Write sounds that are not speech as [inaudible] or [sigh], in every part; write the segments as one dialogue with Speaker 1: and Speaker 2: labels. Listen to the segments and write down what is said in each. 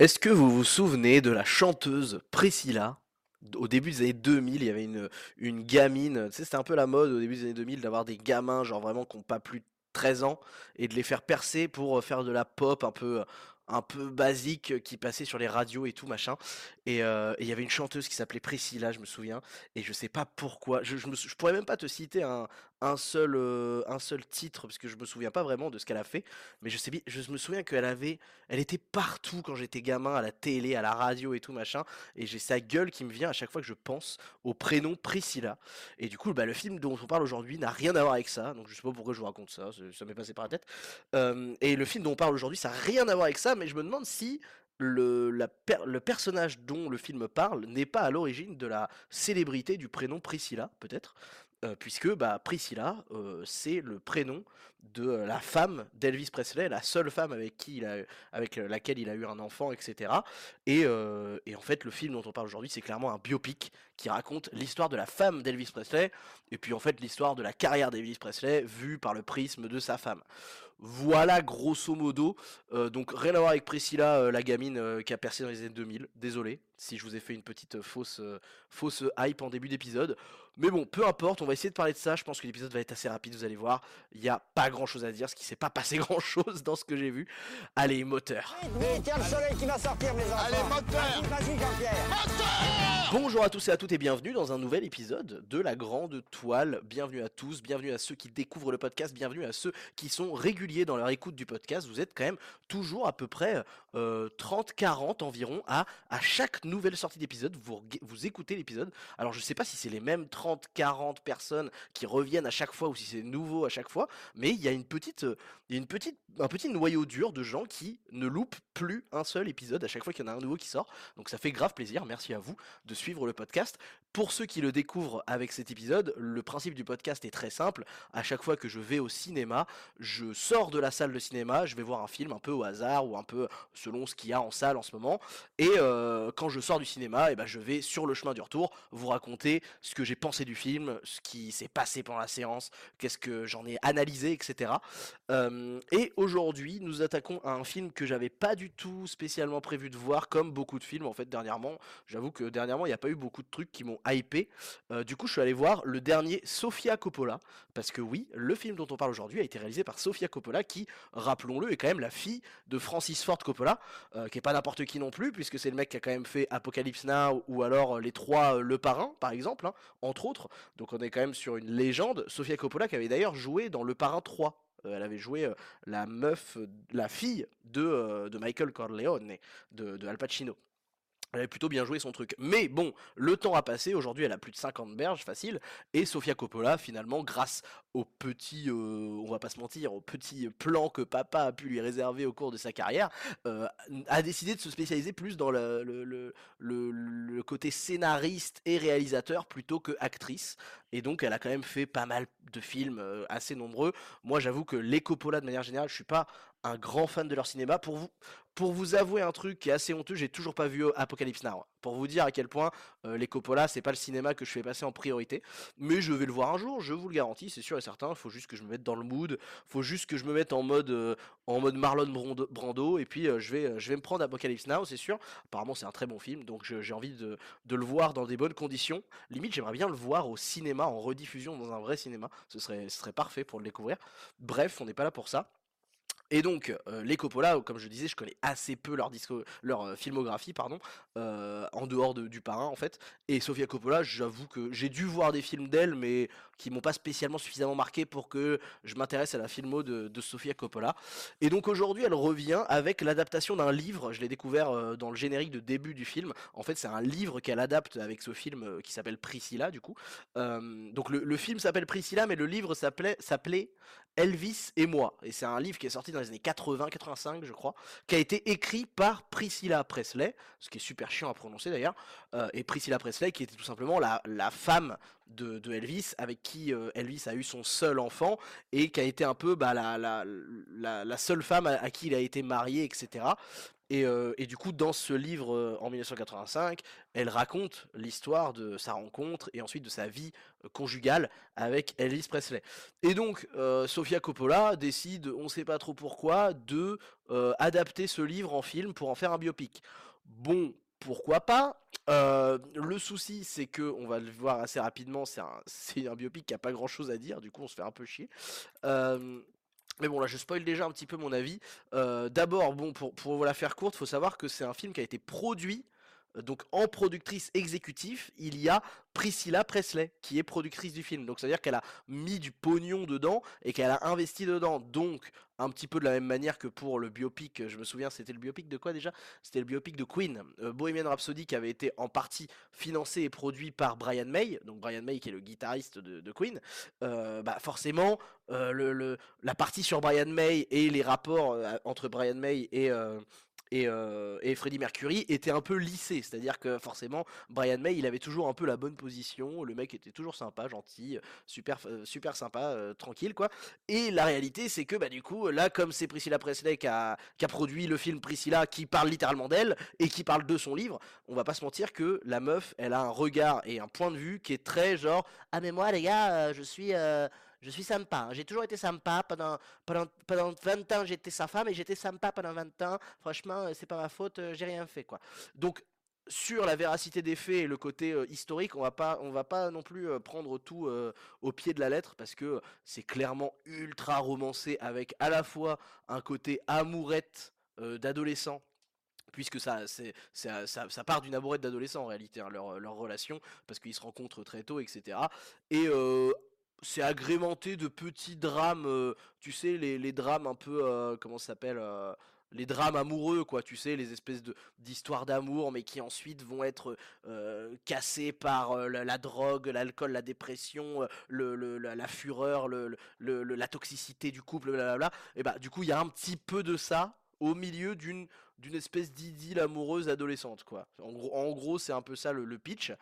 Speaker 1: Est-ce que vous vous souvenez de la chanteuse Priscilla? Au début des années 2000, il y avait une, une gamine, tu sais, c'était un peu la mode au début des années 2000 d'avoir des gamins, genre vraiment qui n'ont pas plus de 13 ans, et de les faire percer pour euh, faire de la pop un peu, un peu basique euh, qui passait sur les radios et tout machin. Et euh, et il y avait une chanteuse qui s'appelait Priscilla, je me souviens. Et je sais pas pourquoi. Je, je, me je pourrais même pas te citer un, un seul, un seul titre parce que je me souviens pas vraiment de ce qu'elle a fait. Mais je sais, bi- je me souviens qu'elle avait, elle était partout quand j'étais gamin, à la télé, à la radio et tout machin. Et j'ai sa gueule qui me vient à chaque fois que je pense au prénom Priscilla. Et du coup, bah, le film dont on parle aujourd'hui n'a rien à voir avec ça. Donc je sais pas pourquoi je vous raconte ça. Ça m'est passé par la tête. Et le film dont on parle aujourd'hui, ça n'a rien à voir avec ça, mais je me demande si le, la le personnage dont le film parle n'est pas à l'origine de la célébrité du prénom Priscilla, peut-être, euh, puisque bah, Priscilla, euh, c'est le prénom de euh, la femme d'Elvis Presley, la seule femme avec, laquelle il a eu un enfant, etc. Et, et en fait, le film dont on parle aujourd'hui, c'est clairement un biopic qui raconte l'histoire de la femme d'Elvis Presley, et puis en fait l'histoire de la carrière d'Elvis Presley vue par le prisme de sa femme. Voilà grosso modo. Euh, donc rien à voir avec Priscilla, euh, la gamine euh, qui a percé dans les années 2000. Désolé si je vous ai fait une petite euh, fausse, euh, fausse hype en début d'épisode. Mais bon, peu importe, on va essayer de parler de ça. Je pense que l'épisode va être assez rapide, vous allez voir. Il n'y a pas grand chose à dire, ce qui s'est pas passé [laughs] grand chose dans ce que j'ai vu. Allez, moteur.
Speaker 2: Vite, il y a le soleil qui va sortir, mes enfants.
Speaker 3: Allez, moteur
Speaker 2: Vas-y, vas-y, Jean-Pierre.
Speaker 1: Bonjour à tous et à toutes et bienvenue dans un nouvel épisode de la Grande Toile. Bienvenue à tous, bienvenue à ceux qui découvrent le podcast, bienvenue à ceux qui sont réguliers dans leur écoute du podcast. Vous êtes quand même toujours à peu près euh, 30-40 environ à, à chaque nouvelle sortie d'épisode. Vous, vous écoutez l'épisode. Alors je sais pas si c'est les mêmes 30-40 personnes qui reviennent à chaque fois ou si c'est nouveau à chaque fois, mais il y a une petite, euh, une petite, un petit noyau dur de gens qui ne loupent plus un seul épisode à chaque fois qu'il y en a un nouveau qui sort. Donc ça fait grave plaisir. Merci à vous de suivre le podcast. Pour ceux qui le découvrent avec cet épisode, le principe du podcast est très simple. À chaque fois que je vais au cinéma, je sors de la salle de cinéma, je vais voir un film un peu au hasard ou un peu selon ce qu'il y a en salle en ce moment. Et euh, quand je sors du cinéma, et ben je vais sur le chemin du retour vous raconter ce que j'ai pensé du film, ce qui s'est passé pendant la séance, qu'est-ce que j'en ai analysé, etc. Euh, et aujourd'hui, nous attaquons à un film que j'avais pas du tout spécialement prévu de voir, comme beaucoup de films en fait dernièrement. J'avoue que dernièrement, il n'y a pas eu beaucoup de trucs qui m'ont Euh, du coup, je suis allé voir le dernier Sofia Coppola, parce que oui, le film dont on parle aujourd'hui a été réalisé par Sofia Coppola, qui, rappelons-le, est quand même la fille de Francis Ford Coppola, euh, qui est pas n'importe qui non plus, puisque c'est le mec qui a quand même fait Apocalypse Now ou alors euh, les trois Le Parrain, par exemple, hein, entre autres. Donc on est quand même sur une légende. Sofia Coppola qui avait d'ailleurs joué dans Le Parrain 3. Euh, elle avait joué la meuf, la fille de, Michael Corleone, de Al Pacino. Elle avait plutôt bien joué son truc. Mais bon, le temps a passé, aujourd'hui elle a plus de 50 berges, facile, et Sofia Coppola, finalement, grâce au petit, euh, on va pas se mentir, au petit plan que papa a pu lui réserver au cours de sa carrière, euh, a décidé de se spécialiser plus dans le, côté scénariste et réalisateur plutôt que actrice. Et donc elle a quand même fait pas mal de films euh, assez nombreux. Moi j'avoue que les Coppola de manière générale, je suis pas un grand fan de leur cinéma. Pour vous, pour vous avouer un truc qui est assez honteux, j'ai toujours pas vu Apocalypse Now. Pour vous dire à quel point euh, les Coppola, c'est pas le cinéma que je fais passer en priorité. Mais je vais le voir un jour, je vous le garantis, c'est sûr et certain. Il faut juste que je me mette dans le mood. faut juste que je me mette en mode, euh, Marlon Brando, et puis euh, je, vais, me prendre Apocalypse Now, c'est sûr. Apparemment, c'est un très bon film, donc j'ai envie de, de le voir dans des bonnes conditions. Limite, j'aimerais bien le voir au cinéma, en rediffusion dans un vrai cinéma. Ce serait, ce serait parfait pour le découvrir. Bref, on n'est pas là pour ça. Et donc, euh, les Coppola, comme je disais, je connais assez peu leur, euh, filmographie, pardon, euh, en dehors de- du parrain en fait. Et Sofia Coppola, j'avoue que j'ai dû voir des films d'elle, mais qui m'ont pas spécialement suffisamment marqué pour que je m'intéresse à la filmo de, de Sofia Coppola. Et donc aujourd'hui, elle revient avec l'adaptation d'un livre. Je l'ai découvert dans le générique de début du film. En fait, c'est un livre qu'elle adapte avec ce film qui s'appelle Priscilla, du coup. Donc le, le film s'appelle Priscilla, mais le livre s'appelait Elvis et moi. Et c'est un livre qui est sorti dans les années 80-85, je crois, qui a été écrit par Priscilla Presley, ce qui est super chiant à prononcer d'ailleurs. Euh, et Priscilla Presley, qui était tout simplement la, la femme de, de Elvis, avec qui euh, Elvis a eu son seul enfant, et qui a été un peu bah, la, la, la, seule femme à qui il a été marié, etc. Et, euh, et du coup, dans ce livre euh, en 1985, elle raconte l'histoire de sa rencontre et ensuite de sa vie euh, conjugale avec Elvis Presley. Et donc, Sofia Coppola décide, on ne sait pas trop pourquoi, de adapter ce livre en film pour en faire un biopic. Bon, pourquoi pas? Le souci, c'est que, on va le voir assez rapidement, c'est un, [laughs] un biopic qui a pas grand chose à dire, du coup on se fait un peu chier. Mais bon, là, je spoil déjà un petit peu mon avis. Euh, D'abord, bon, pour, pour la faire courte, faut savoir que c'est un film qui a été produit. Donc, en productrice exécutive, il y a Priscilla Presley, qui est productrice du film. Donc, c'est-à-dire qu'elle a mis du pognon dedans et qu'elle a investi dedans. Donc, un petit peu de la même manière que pour le biopic, je me souviens, c'était le biopic de quoi déjà? C'était le biopic de Queen, euh, Bohemian Rhapsody, qui avait été en partie financé et produit par Brian May. Donc, Brian May, qui est le guitariste de, Queen. Euh, bah, forcément, euh, la partie sur Brian May et les rapports euh, entre Brian May et, et, euh, et Freddie Mercury étaient un peu lissés. C'est-à-dire que forcément, Brian May, il avait toujours un peu la bonne position. Le mec était toujours sympa, gentil, super, euh, super sympa, euh, tranquille, quoi. Et la réalité, c'est que bah, du coup, là, comme c'est Priscilla Presley qui a, produit le film Priscilla, qui parle littéralement d'elle et qui parle de son livre, on va pas se mentir que la meuf, elle a un regard et un point de vue qui est très genre Ah, mais moi, les gars, je suis. Je suis sympa, hein. j'ai toujours été sympa, pendant, pendant, pendant 20 ans j'étais sa femme et j'étais sympa pendant 20 ans, franchement euh, c'est pas ma faute, euh, j'ai rien fait quoi. Donc sur la véracité des faits et le côté euh, historique, on va pas, on va pas non plus prendre tout au pied de la lettre parce que c'est clairement ultra romancé avec à la fois un côté amourette d'adolescent puisque ça, c'est, ça, ça, part d'une amourette d'adolescent en réalité, hein, leur, leur relation, parce qu'ils se rencontrent très tôt, etc. Et c'est agrémenté de petits drames, euh, tu sais, les, les drames un peu, euh, comment ça s'appelle euh, les drames amoureux, quoi, tu sais, les espèces d'histoires d'amour, mais qui ensuite vont être cassés par la, drogue, l'alcool, la dépression, le, le- la, fureur, le- la toxicité du couple, blablabla. Et bah, du coup, il y a un petit peu de ça au milieu d'une d'une espèce d'idylle amoureuse adolescente, quoi. En gros, c'est un peu ça le, pitch.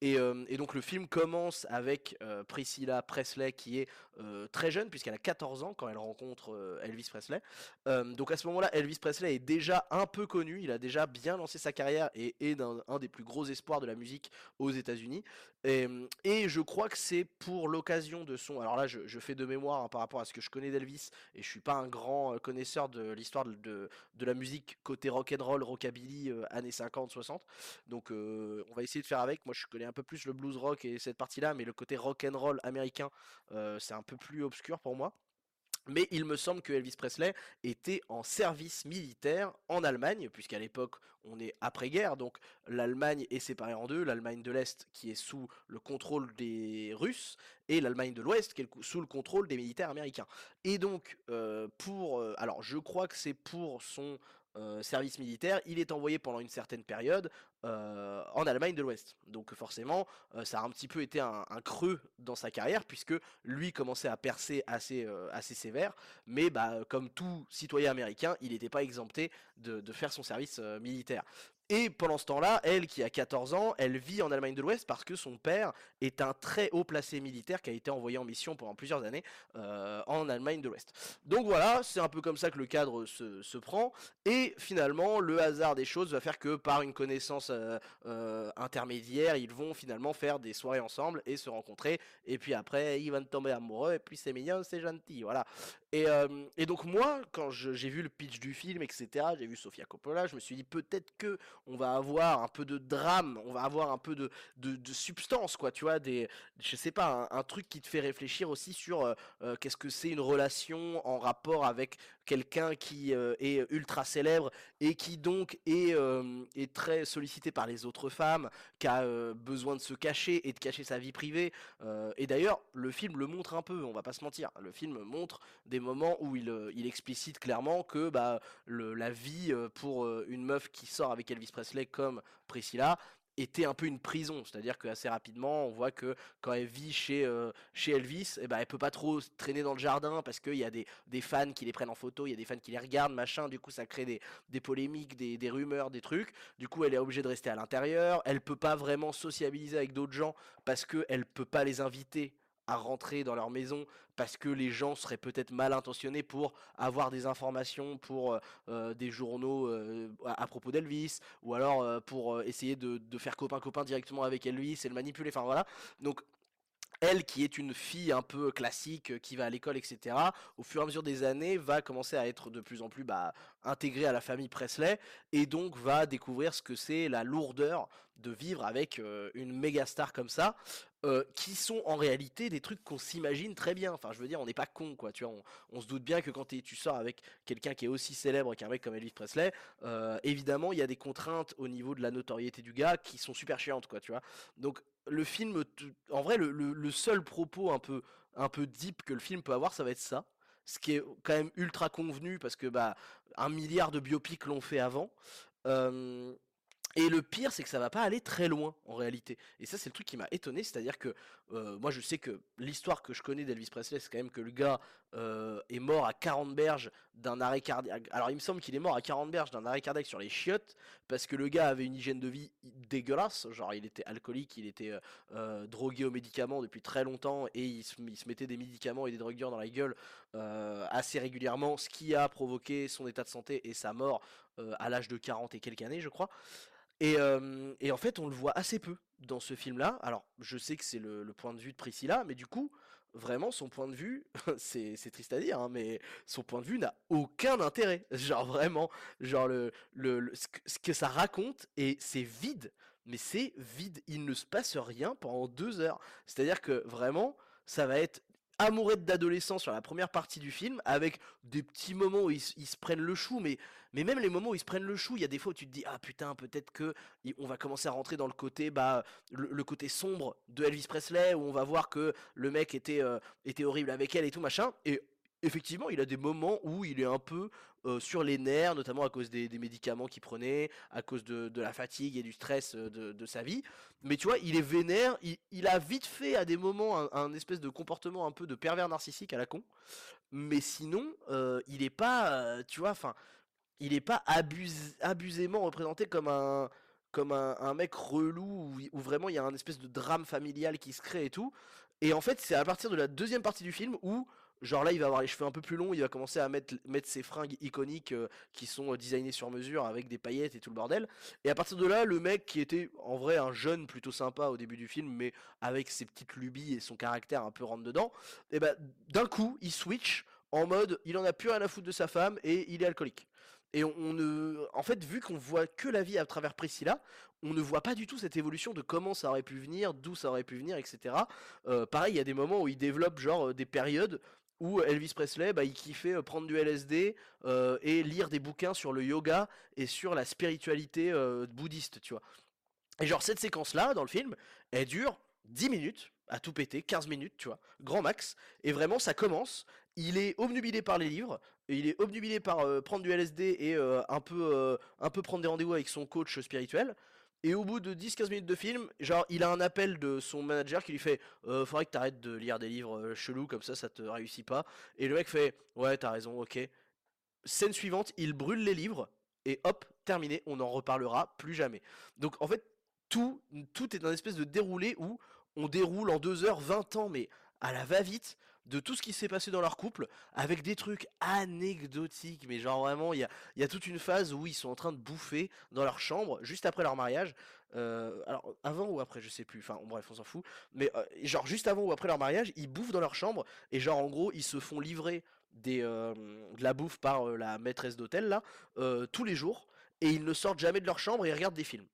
Speaker 1: Et, euh, et donc le film commence avec euh, Priscilla Presley qui est euh, très jeune puisqu'elle a 14 ans quand elle rencontre Elvis Presley. Donc à ce moment-là, Elvis Presley est déjà un peu connu, il a déjà bien lancé sa carrière et est un des plus gros espoirs de la musique aux États-Unis. Et, je crois que c'est pour l'occasion de son. Alors là, je, fais de mémoire hein, par rapport à ce que je connais d'Elvis et je suis pas un grand euh, connaisseur de l'histoire de, la musique côté rock and roll, rockabilly euh, années 50-60. Donc euh, on va essayer de faire avec. Moi, je connais un peu plus le blues rock et cette partie-là, mais le côté rock and roll américain, c'est un peu plus obscur pour moi. Mais il me semble que Elvis Presley était en service militaire en Allemagne, puisqu'à l'époque on est après-guerre, donc l'Allemagne est séparée en deux, l'Allemagne de l'Est qui est sous le contrôle des Russes, et l'Allemagne de l'Ouest qui est sous le contrôle des militaires américains. Et donc, euh, pour... euh, alors je crois que c'est pour son euh, service militaire, il est envoyé pendant une certaine période euh, en Allemagne de l'Ouest. Donc forcément, euh, ça a un petit peu été un, creux dans sa carrière, puisque lui commençait à percer assez, sévère, mais bah, comme tout citoyen américain, il n'était pas exempté de, faire son service militaire. Et pendant ce temps-là, elle qui a 14 ans, elle vit en Allemagne de l'Ouest parce que son père est un très haut placé militaire qui a été envoyé en mission pendant plusieurs années euh, en Allemagne de l'Ouest. Donc voilà, c'est un peu comme ça que le cadre se, se prend. Et finalement, le hasard des choses va faire que par une connaissance euh, euh, intermédiaire, ils vont finalement faire des soirées ensemble et se rencontrer. Et puis après, ils vont tomber amoureux. Et puis c'est mignon, c'est gentil, voilà. Et, euh, et donc moi, quand j'ai vu le pitch du film, etc., j'ai vu Sofia Coppola, je me suis dit peut-être que on va avoir un peu de drame, on va avoir un peu de, substance, quoi, tu vois, des, je sais pas, un, un truc qui te fait réfléchir aussi sur euh, euh, qu'est-ce que c'est une relation en rapport avec quelqu'un qui euh, est ultra célèbre et qui donc est, euh, est très sollicité par les autres femmes, qui a euh, besoin de se cacher et de cacher sa vie privée. Et d'ailleurs, le film le montre un peu, on va pas se mentir. Le film montre des moments où il, il explicite clairement que bah, le, la vie pour une meuf qui sort avec Elvis Presley comme Priscilla était un peu une prison, c'est-à-dire que assez rapidement on voit que quand elle vit chez, euh, chez Elvis, eh ben, elle peut pas trop traîner dans le jardin parce qu'il y a des, des fans qui les prennent en photo, il y a des fans qui les regardent, machin, du coup ça crée des, des polémiques, des, des rumeurs, des trucs, du coup elle est obligée de rester à l'intérieur, elle peut pas vraiment sociabiliser avec d'autres gens parce qu'elle peut pas les inviter rentrer dans leur maison parce que les gens seraient peut-être mal intentionnés pour avoir des informations pour des journaux à, propos d'Elvis, ou alors pour essayer de, de faire copain-copain directement avec Elvis et le manipuler. Enfin voilà. Donc elle qui est une fille un peu classique, euh, qui va à l'école, etc., au fur et à mesure des années, va commencer à être de plus en plus bah, intégrée à la famille Presley, et donc va découvrir ce que c'est la lourdeur de vivre avec euh, une méga star comme ça, euh, qui sont en réalité des trucs qu'on s'imagine très bien. Enfin, je veux dire, on n'est pas con, quoi. Tu vois, on, se doute bien que quand tu sors avec quelqu'un qui est aussi célèbre qu'un mec comme Elvis Presley, évidemment, il y a des contraintes au niveau de la notoriété du gars qui sont super chiantes, quoi. Tu vois. Donc, le film, en vrai, le, seul propos un peu, un peu deep que le film peut avoir, ça va être ça. Ce qui est quand même ultra convenu parce que bah un milliard de biopics l'ont fait avant. Et le pire, c'est que ça va pas aller très loin en réalité. Et ça, c'est le truc qui m'a étonné, c'est-à-dire que euh, moi, je sais que l'histoire que je connais d'Elvis Presley, c'est quand même que le gars euh, est mort à 40 berges d'un arrêt cardiaque. Alors, il me semble qu'il est mort à 40 berges d'un arrêt cardiaque sur les chiottes parce que le gars avait une hygiène de vie dégueulasse. Genre, il était alcoolique, il était euh, drogué aux médicaments depuis très longtemps et il se, mettait des médicaments et des drogueurs dans la gueule assez régulièrement, ce qui a provoqué son état de santé et sa mort à l'âge de 40 et quelques années, je crois. Et, en fait, on le voit assez peu dans ce film-là. Alors, je sais que c'est le, point de vue de Priscilla, mais du coup, vraiment, son point de vue, [laughs] c'est triste à dire, hein, mais son point de vue n'a aucun intérêt. [laughs] Genre, vraiment, genre, le, ce que ça raconte, et c'est vide, mais c'est vide. Il ne se passe rien pendant deux heures. C'est-à-dire que vraiment, ça va être amourette d'adolescent sur la première partie du film, avec des petits moments où ils, se prennent le chou, mais, mais même les moments où ils se prennent le chou, il y a des fois où tu te dis ah putain peut-être que on va commencer à rentrer dans le côté bah le, côté sombre de Elvis Presley où on va voir que le mec était euh, était horrible avec elle et tout machin et effectivement, il a des moments où il est un peu sur les nerfs, notamment à cause des, médicaments qu'il prenait, à cause de, la fatigue et du stress de, sa vie. Mais tu vois, il est vénère, il, a vite fait à des moments un, espèce de comportement un peu de pervers narcissique à la con. Mais sinon, il est pas, tu vois, enfin, il est pas abusément représenté comme un comme un, mec relou où, vraiment il y a un espèce de drame familial qui se crée et tout. Et en fait, c'est à partir de la deuxième partie du film où Genre là, il va avoir les cheveux un peu plus longs, il va commencer à mettre, ses fringues iconiques euh, qui sont euh, designées sur mesure avec des paillettes et tout le bordel. Et à partir de là, le mec qui était en vrai un jeune plutôt sympa au début du film, mais avec ses petites lubies et son caractère un peu rentre dedans, et ben d'un coup, il switch en mode il en a plus rien à foutre de sa femme et il est alcoolique. Et on, ne, en fait, vu qu'on voit que la vie à travers Priscilla, on ne voit pas du tout cette évolution de comment ça aurait pu venir, d'où ça aurait pu venir, etc. Euh, pareil, il y a des moments où il développe genre des périodes où Elvis Presley, bah, il kiffait euh, prendre du LSD euh, et lire des bouquins sur le yoga et sur la spiritualité euh, bouddhiste, tu vois. Et genre cette séquence-là, dans le film, elle dure 10 minutes, à tout péter, 15 minutes, tu vois, grand max, et vraiment ça commence, il est obnubilé par les livres, il est obnubilé par prendre du LSD et un, peu, un peu prendre des rendez-vous avec son coach spirituel, et au bout de 10-15 minutes de film, genre, il a un appel de son manager qui lui fait euh, Faudrait que t'arrêtes de lire des livres euh, chelous, comme ça, ça te réussit pas. Et le mec fait Ouais, t'as raison, ok. Scène suivante, il brûle les livres, et hop, terminé, on n'en reparlera plus jamais. Donc, en fait, tout, tout est un espèce de déroulé où on déroule en 2 heures 20 ans, mais à la va-vite, de tout ce qui s'est passé dans leur couple, avec des trucs anecdotiques, mais genre vraiment, il y a, y a, toute une phase où ils sont en train de bouffer dans leur chambre, juste après leur mariage. Euh, alors, avant ou après, je sais plus, enfin, bref, on s'en fout. Mais euh, genre, juste avant ou après leur mariage, ils bouffent dans leur chambre, et genre, en gros, ils se font livrer des, euh, de la bouffe par la maîtresse d'hôtel, là, tous les jours, et ils ne sortent jamais de leur chambre et ils regardent des films.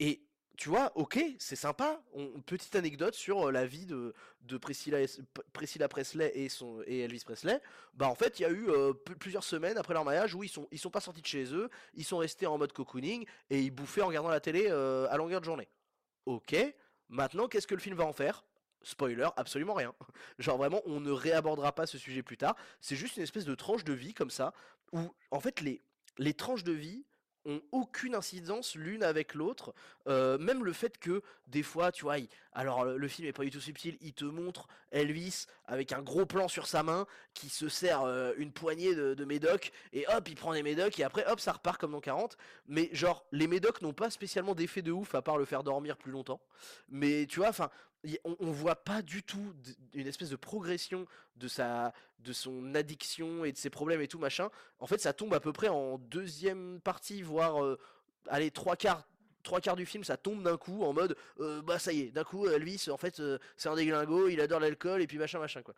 Speaker 1: Et tu vois, ok, c'est sympa. petite anecdote sur la vie de, de Priscilla, Priscilla, Presley et, son, et Elvis Presley. Bah en fait, il y a eu plusieurs semaines après leur mariage où ils sont, ils sont pas sortis de chez eux, ils sont restés en mode cocooning et ils bouffaient en regardant la télé à longueur de journée. Ok, maintenant qu'est-ce que le film va en faire? Spoiler, absolument rien. [laughs] Genre vraiment, on ne réabordera pas ce sujet plus tard. C'est juste une espèce de tranche de vie comme ça, où en fait les, les tranches de vie ont aucune incidence l'une avec l'autre. Euh, même le fait que des fois, tu vois, alors le film est pas du tout subtil, il te montre Elvis avec un gros plan sur sa main qui se sert euh, une poignée de, médocs et hop, il prend des médocs et après hop, ça repart comme dans 40. Mais genre, les médocs n'ont pas spécialement d'effet de ouf à part le faire dormir plus longtemps. Mais tu vois, enfin, on, on voit pas du tout une espèce de progression de sa de son addiction et de ses problèmes et tout machin. En fait, ça tombe à peu près en deuxième partie, voire euh, allez trois quarts. Trois quarts du film, ça tombe d'un coup en mode euh, bah ça y est, d'un coup Elvis en fait euh, c'est un déglingo, il adore l'alcool et puis machin machin quoi.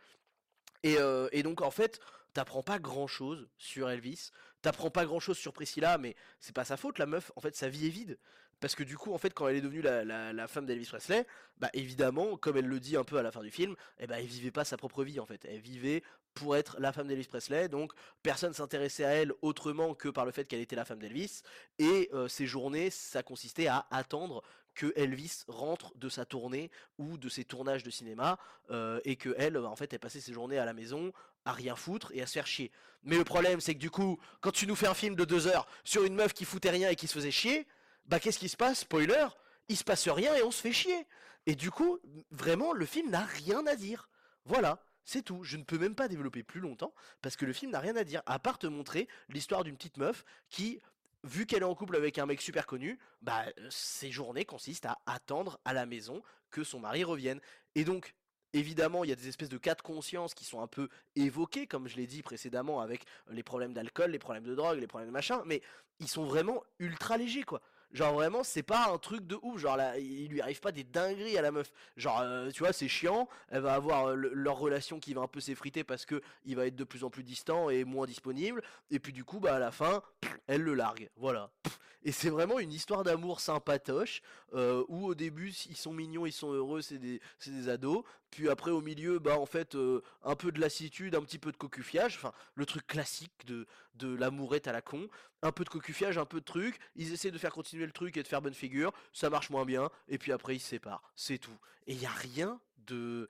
Speaker 1: Et, euh, et donc en fait, t'apprends pas grand chose sur Elvis, t'apprends pas grand chose sur Priscilla, mais c'est pas sa faute, la meuf, en fait sa vie est vide. Parce que du coup, en fait, quand elle est devenue la femme d'Elvis Presley, bah évidemment, comme elle le dit un peu à la fin du film, eh bah, elle vivait pas sa propre vie en fait. Elle vivait pour être la femme d'Elvis Presley, donc personne s'intéressait à elle autrement que par le fait qu'elle était la femme d'Elvis. Et euh, ses journées, ça consistait à attendre que Elvis rentre de sa tournée ou de ses tournages de cinéma euh, et que elle, en fait, elle passait ses journées à la maison à rien foutre et à se faire chier. Mais le problème, c'est que du coup, quand tu nous fais un film de deux heures sur une meuf qui foutait rien et qui se faisait chier, bah qu'est-ce qui se passe? Spoiler, il se passe rien et on se fait chier. Et du coup, vraiment, le film n'a rien à dire. Voilà. C'est tout, je ne peux même pas développer plus longtemps parce que le film n'a rien à dire à part te montrer l'histoire d'une petite meuf qui, vu qu'elle est en couple avec un mec super connu, bah euh, ses journées consistent à attendre à la maison que son mari revienne. Et donc, évidemment, il y a des espèces de cas de conscience qui sont un peu évoqués, comme je l'ai dit précédemment, avec les problèmes d'alcool, les problèmes de drogue, les problèmes de machin, mais ils sont vraiment ultra légers, quoi. Genre vraiment, c'est pas un truc de ouf. Genre là, il lui arrive pas des dingueries à la meuf. Genre, euh, tu vois, c'est chiant. Elle va avoir euh, le- leur relation qui va un peu s'effriter parce que il va être de plus en plus distant et moins disponible. Et puis du coup, bah à la fin, elle le largue. Voilà. Et c'est vraiment une histoire d'amour sympatoche euh, où au début ils sont mignons, ils sont heureux, c'est des ados. Puis après au milieu, bah en fait euh, un peu de lassitude, un petit peu de cocufiage. Enfin, le truc classique de de l'amourette à la con. Un peu de cocufiage, un peu de truc. Ils essaient de faire continuer le truc et de faire bonne figure. Ça marche moins bien. Et puis après ils se séparent. C'est tout. Et il y a rien de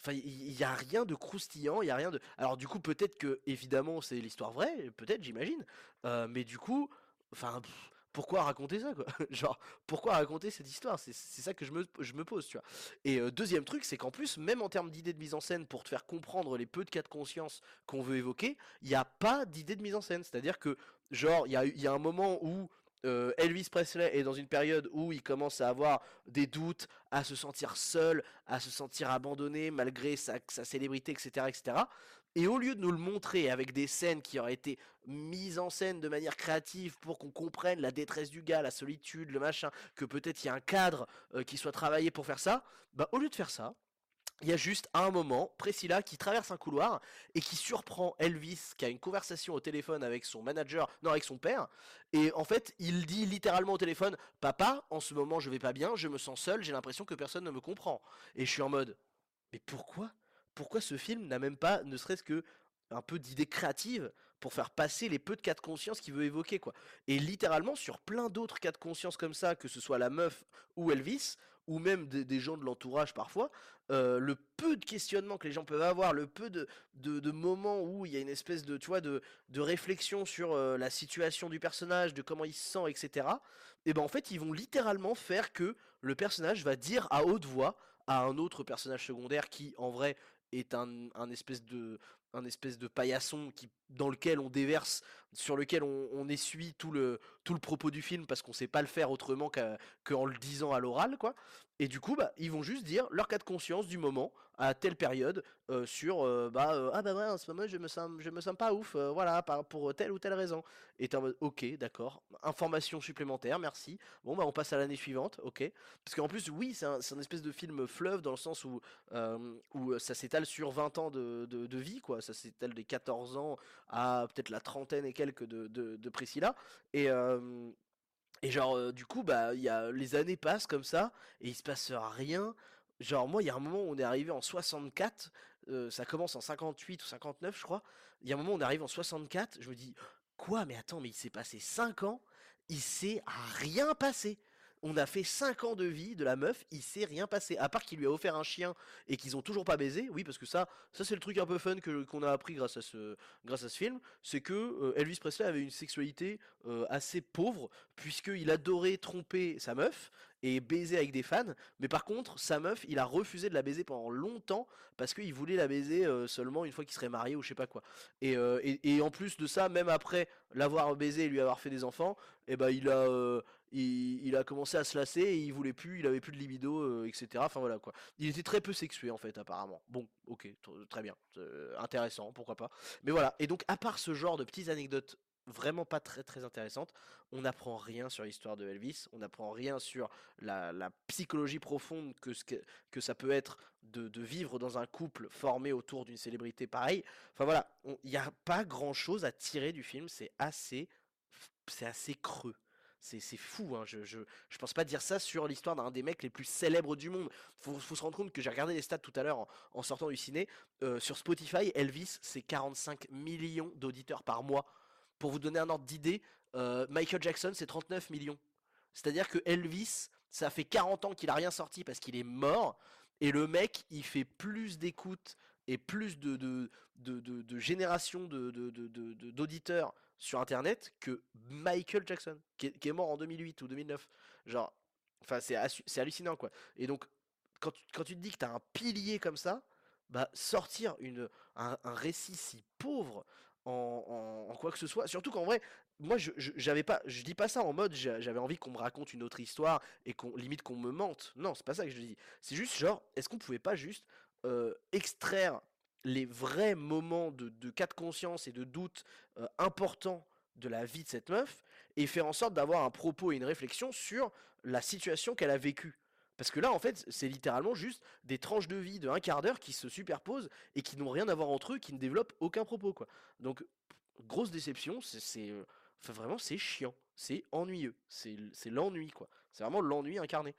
Speaker 1: Enfin, il y a rien de croustillant, il y a rien de. Alors du coup, peut-être que évidemment c'est l'histoire vraie, peut-être, j'imagine. Euh, mais du coup, enfin, pourquoi raconter ça, quoi? [laughs] Pourquoi raconter cette histoire? C'est ça que je me, pose. Et euh, deuxième truc, c'est qu'en plus, même en termes d'idées de mise en scène, pour te faire comprendre les peu de cas de conscience qu'on veut évoquer, il n'y a pas d'idée de mise en scène. C'est-à-dire que, genre, il y a, eu- il y a un moment où euh, Elvis Presley est dans une période où il commence à avoir des doutes, à se sentir seul, à se sentir abandonné malgré sa, sa célébrité, etc., etc. Et au lieu de nous le montrer avec des scènes qui auraient été mises en scène de manière créative pour qu'on comprenne la détresse du gars, la solitude, le machin, que peut-être il y a un cadre euh, qui soit travaillé pour faire ça, bah au lieu de faire ça, il y a juste à un moment Priscilla qui traverse un couloir et qui surprend Elvis qui a une conversation au téléphone avec son manager, non avec son père, et en fait il dit littéralement au téléphone Papa, en ce moment je vais pas bien, je me sens seul, j'ai l'impression que personne ne me comprend. Et je suis en mode Mais pourquoi? Pourquoi ce film n'a même pas, ne serait-ce que un peu d'idées créatives pour faire passer les peu de cas de conscience qu'il veut évoquer quoi. Et littéralement sur plein d'autres cas de conscience comme ça, que ce soit la meuf ou Elvis, ou même des, gens de l'entourage parfois, euh, le peu de questionnements que les gens peuvent avoir, le peu de, de, moments où il y a une espèce de, tu vois, de, de réflexion sur euh, la situation du personnage, de comment il se sent, etc. Et ben en fait, ils vont littéralement faire que le personnage va dire à haute voix à un autre personnage secondaire qui, en vrai, est un, un espèce de un espèce de paillasson qui dans lequel on déverse sur lequel on, essuie tout le tout le propos du film parce qu'on sait pas le faire autrement qu'en le disant à l'oral quoi. Et du coup bah ils vont juste dire leur cas de conscience du moment à telle période euh, sur euh, bah euh, ah bah ouais en ce moment je me sens je me sens pas ouf euh, voilà par, pour telle ou telle raison et en mode ok d'accord information supplémentaire merci. Bon bah on passe à l'année suivante ok parce qu'en plus oui c'est un, espèce de film fleuve dans le sens où euh, où ça s'étale sur 20 ans de, de vie quoi ça s'étale des 14 ans à peut-être la trentaine et quelques de, de, Priscilla et et genre, euh, du coup, bah, y a, les années passent comme ça, et il se passe rien. Genre, moi, il y a un moment où on est arrivé en 64, euh, ça commence en 58 ou 59, je crois. Il y a un moment où on arrive en 64, je me dis, quoi, mais attends, mais il s'est passé 5 ans, il s'est rien passé. On a fait 5 ans de vie de la meuf, il s'est rien passé. À part qu'il lui a offert un chien et qu'ils ont toujours pas baisé. Oui, parce que ça, ça c'est le truc un peu fun que qu'on a appris grâce à ce, film. C'est que euh, Elvis Presley avait une sexualité euh, assez pauvre puisqu'il adorait tromper sa meuf et baiser avec des fans, mais par contre, sa meuf, il a refusé de la baiser pendant longtemps parce qu'il voulait la baiser euh, seulement une fois qu'il serait marié ou je sais pas quoi. Et, en plus de ça, même après l'avoir baisé et lui avoir fait des enfants, et ben il a, il, a commencé à se lasser et il voulait plus, il avait plus de libido, euh, etc. Enfin voilà quoi. Il était très peu sexué en fait apparemment. Bon, ok, tr- très bien, euh, intéressant, pourquoi pas. Mais voilà. Et donc à part ce genre de petites anecdotes vraiment pas très très intéressantes, on n'apprend rien sur l'histoire de Elvis, on n'apprend rien sur la, psychologie profonde que, que, ça peut être de, de vivre dans un couple formé autour d'une célébrité pareille. Enfin voilà, il n'y a pas grand chose à tirer du film, c'est assez, c'est assez creux. C'est fou, hein. Je, pense pas dire ça sur l'histoire d'un des mecs les plus célèbres du monde. Faut, faut se rendre compte que j'ai regardé les stats tout à l'heure en, sortant du ciné. Euh, sur Spotify, Elvis, c'est 45 millions d'auditeurs par mois. Pour vous donner un ordre d'idée, euh, Michael Jackson, c'est 39 millions. C'est-à-dire que Elvis, ça fait 40 ans qu'il a rien sorti parce qu'il est mort. Et le mec, il fait plus d'écoutes et plus de, de, de, de, de génération de, de, de- de- de- d'auditeurs sur Internet que Michael Jackson, qui est, mort en 2008 ou 2009. Genre, enfin, c'est hallucinant, quoi. Et donc, quand tu, quand tu te dis que tu as un pilier comme ça, bah, sortir une, un, récit si pauvre en, en- quoi que ce soit, surtout qu'en vrai, moi, je, je- pas, je dis pas ça en mode j'a- j'avais envie qu'on me raconte une autre histoire et qu'on limite qu'on me mente. Non, c'est pas ça que je dis. C'est juste genre, est-ce qu'on pouvait pas juste euh, extraire les vrais moments de, cas de conscience et de doute euh, importants de la vie de cette meuf et faire en sorte d'avoir un propos et une réflexion sur la situation qu'elle a vécue. Parce que là, en fait, c'est littéralement juste des tranches de vie de un quart d'heure qui se superposent et qui n'ont rien à voir entre eux, qui ne développent aucun propos, quoi. Donc, grosse déception, c'est, euh, vraiment, c'est chiant, c'est ennuyeux, c'est l'ennui, quoi. C'est vraiment l'ennui incarné.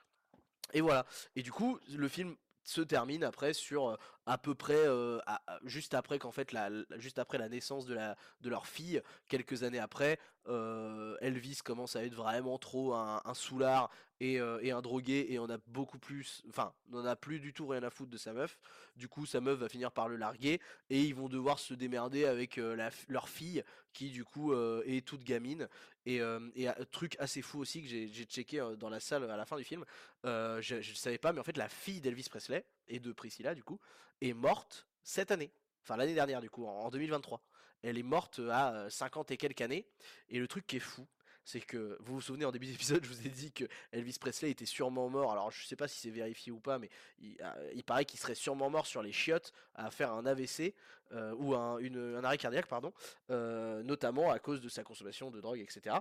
Speaker 1: Et voilà. Et du coup, le film se termine après sur euh, à peu près euh, juste après qu'en fait la, juste après la naissance de la de leur fille quelques années après euh, Elvis commence à être vraiment trop un, un soulard et, euh, et un drogué et on a beaucoup plus enfin on a plus du tout rien à foutre de sa meuf. Du coup sa meuf va finir par le larguer et ils vont devoir se démerder avec leur fille qui du coup est toute gamine. Et, et un truc assez fou aussi que j'ai checké dans la salle à la fin du film je, je savais pas, mais en fait, la fille d'Elvis Presley et de Priscilla, du coup, est morte cette année. Enfin, l'année dernière, du coup, en, en 2023. Elle est morte à euh, 50 et quelques années. Et le truc qui est fou, c'est que vous vous souvenez en début [laughs] d'épisode, je vous ai dit que Elvis Presley était sûrement mort. Alors, je sais pas si c'est vérifié ou pas, mais il, euh, il paraît qu'il serait sûrement mort sur les chiottes à faire un AVC euh, ou un, arrêt cardiaque, pardon, euh, notamment à cause de sa consommation de drogue, etc.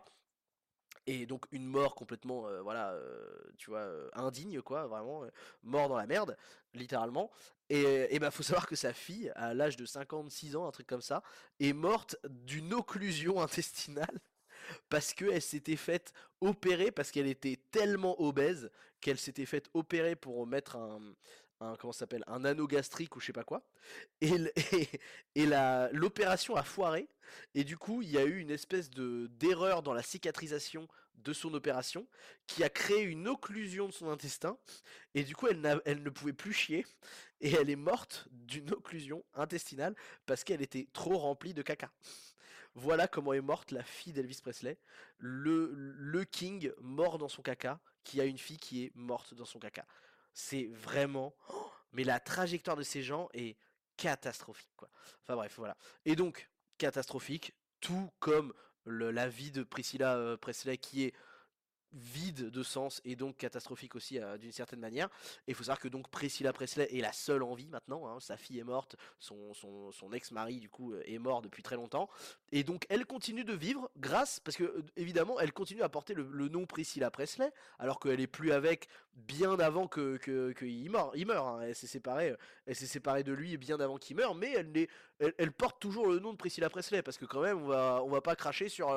Speaker 1: Et donc une mort complètement, euh, voilà, euh, tu vois, euh, indigne, quoi, vraiment, mort dans la merde, littéralement. Et, et bah faut [laughs] savoir que sa fille, à l'âge de 56 ans, un truc comme ça, est morte d'une occlusion intestinale [laughs] parce qu'elle s'était faite opérer, parce qu'elle était tellement obèse qu'elle s'était faite opérer pour mettre un, un comment s'appelle, un anneau gastrique ou je sais pas quoi. Et, [laughs] et, l'opération a foiré. Et du coup, il y a eu une espèce de d'erreur dans la cicatrisation de son opération qui a créé une occlusion de son intestin. Et du coup, elle, elle ne pouvait plus chier. Et elle est morte d'une occlusion intestinale parce qu'elle était trop remplie de caca. Voilà comment est morte la fille d'Elvis Presley, le, le king mort dans son caca, qui a une fille qui est morte dans son caca. C'est vraiment... mais la trajectoire de ces gens est catastrophique, quoi. Enfin bref, voilà. Et donc, catastrophique, tout comme le- la vie de Priscilla euh, Presley, qui est vide de sens et donc catastrophique aussi euh, d'une certaine manière. Il faut savoir que donc Priscilla Presley est la seule en vie maintenant. hein. Sa fille est morte, son, ex-mari du coup euh, est mort depuis très longtemps. Et donc elle continue de vivre grâce, parce que euh, évidemment elle continue à porter le, nom Priscilla Presley, alors qu'elle est plus avec bien avant que, que, que il meurt. Hein. Elle s'est séparée, séparée de lui bien avant qu'il meure, mais elle, elle, porte toujours le nom de Priscilla Presley, parce que quand même on va, on va pas cracher sur,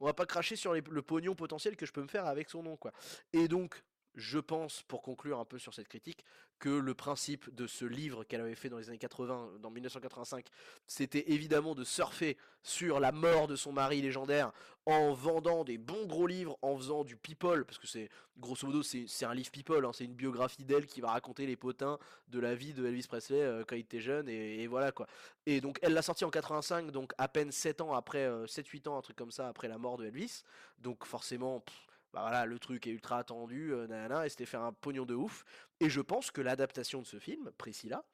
Speaker 1: on va pas cracher sur le pognon potentiel que je peux me faire avec son nom, quoi. Et donc, je pense, pour conclure un peu sur cette critique, que le principe de ce livre qu'elle avait fait dans les années 80, dans 1985, c'était évidemment de surfer sur la mort de son mari légendaire en vendant des bons gros livres, en faisant du people, parce que c'est, grosso modo, c'est un livre people, hein, c'est une biographie d'elle qui va raconter les potins de la vie de Elvis Presley euh, quand il était jeune, et, voilà quoi. Et donc, elle l'a sorti en 85, donc à peine 7 ans après, 7-8 ans, un truc comme ça, après la mort de Elvis. Donc forcément, bah voilà, le truc est ultra attendu, euh, nanana, et c'était fait un pognon de ouf. Et je pense que l'adaptation de ce film, Priscilla,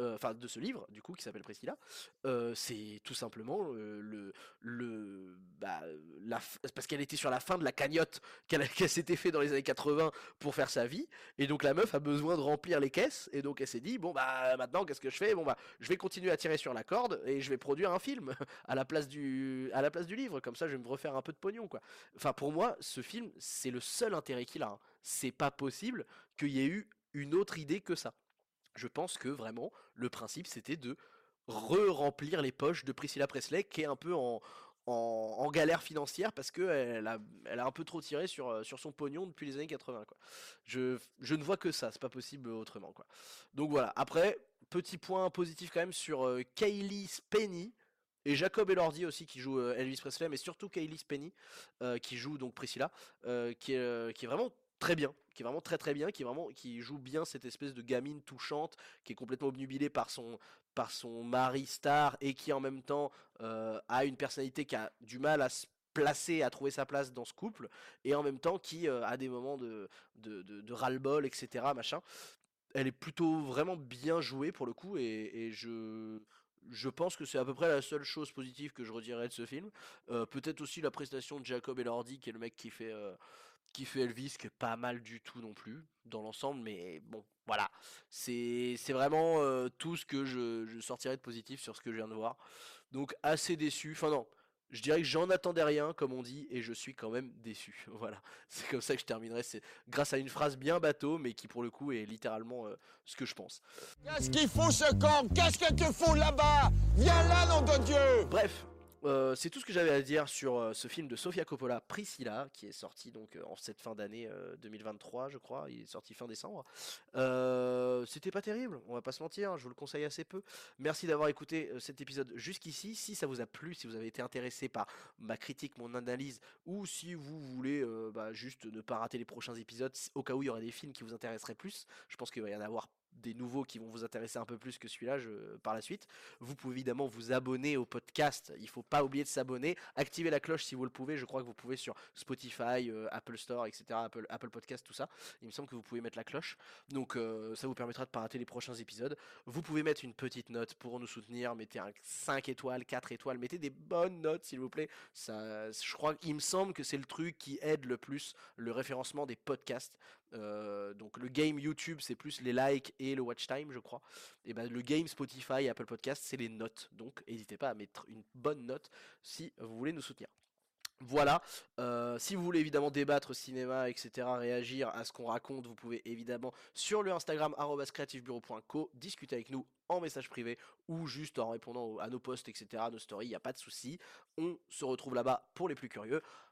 Speaker 1: euh, enfin de ce livre du coup qui s'appelle Priscilla, euh, c'est tout simplement euh, le le bah, la parce qu'elle était sur la fin de la cagnotte qu'elle [laughs] qu'elle s'était fait dans les années 80 pour faire sa vie et donc la meuf a besoin de remplir les caisses et donc elle s'est dit bon bah maintenant qu'est-ce que je fais? Bon bah je vais continuer à tirer sur la corde et je vais produire un film [laughs] à la place du à la place du livre comme ça je vais me refaire un peu de pognon quoi. Enfin pour moi ce film c'est le seul intérêt qu'il a. hein. C'est pas possible qu'il y ait eu une autre idée que ça je pense que vraiment le principe c'était de re-remplir les poches de Priscilla Presley qui est un peu en, galère financière parce que elle a, un peu trop tiré sur, euh, son pognon depuis les années 80 quoi. Je, ne vois que ça, c'est pas possible autrement quoi. Donc voilà, après petit point positif quand même sur euh, Kaylee Spenny et Jacob Elordi aussi qui joue euh, Elvis Presley mais surtout Kaylee Spenny euh, qui joue donc Priscilla euh, euh, qui est vraiment très bien qui est vraiment très très bien qui est vraiment qui joue bien cette espèce de gamine touchante qui est complètement obnubilée par son par son mari star et qui en même temps euh, a une personnalité qui a du mal à se placer, à trouver sa place dans ce couple, et en même temps qui euh, a des moments de, de, de, ras-le-bol, etc. Machin. Elle est plutôt vraiment bien jouée pour le coup, et, je, je pense que c'est à peu près la seule chose positive que je redirais de ce film. Euh, Peut-être aussi la prestation de Jacob Elordi, qui est le mec qui fait, qui fait Elvis, qui est pas mal du tout non plus dans l'ensemble, mais bon, voilà. C'est vraiment euh, tout ce que je, je sortirais de positif sur ce que je viens de voir. Donc assez déçu. Enfin non, je dirais que j'en attendais rien, comme on dit, et je suis quand même déçu. [laughs] Voilà, c'est comme ça que je terminerai. C'est grâce à une phrase bien bateau, mais qui pour le coup est littéralement euh, ce que je pense.
Speaker 2: Qu'est-ce qu'il fout ce camp Qu'est-ce que tu fous là-bas? Viens là, nom de Dieu
Speaker 1: Bref, euh, c'est tout ce que j'avais à dire sur euh, ce film de Sofia Coppola, Priscilla, qui est sorti donc euh, en cette fin d'année euh, 2023, je crois. Il est sorti fin décembre. C'était pas terrible, on va pas se mentir. hein, Je vous le conseille assez peu. Merci d'avoir écouté cet épisode jusqu'ici. Si ça vous a plu, si vous avez été intéressé par ma critique, mon analyse, ou si vous voulez bah, juste ne pas rater les prochains épisodes, au cas où il y aurait des films qui vous intéresseraient plus, je pense qu'il va y en avoir des nouveaux qui vont vous intéresser un peu plus que celui-là par la suite. Vous pouvez évidemment vous abonner au podcast. Il faut pas oublier de s'abonner. Activez la cloche si vous le pouvez. Je crois que vous pouvez sur Spotify, euh, Apple Store, etc. Apple, Podcast, tout ça. Il me semble que vous pouvez mettre la cloche. Donc euh, ça vous permettra de pas rater les prochains épisodes. Vous pouvez mettre une petite note pour nous soutenir. Mettez un 5 étoiles, 4 étoiles. Mettez des bonnes notes s'il vous plaît. Ça, qu'il me semble que c'est le truc qui aide le plus le référencement des podcasts. Euh, donc le game YouTube c'est plus les likes et le watch time je crois. Et ben le game Spotify Apple Podcast c'est les notes. Donc n'hésitez pas à mettre une bonne note si vous voulez nous soutenir. Voilà, euh, si vous voulez évidemment débattre cinéma, etc., réagir à ce qu'on raconte, vous pouvez évidemment sur le Instagram creativebureau.co discuter avec nous en message privé ou juste en répondant à nos posts, etc., nos stories, il n'y a pas de souci. On se retrouve là-bas pour les plus curieux.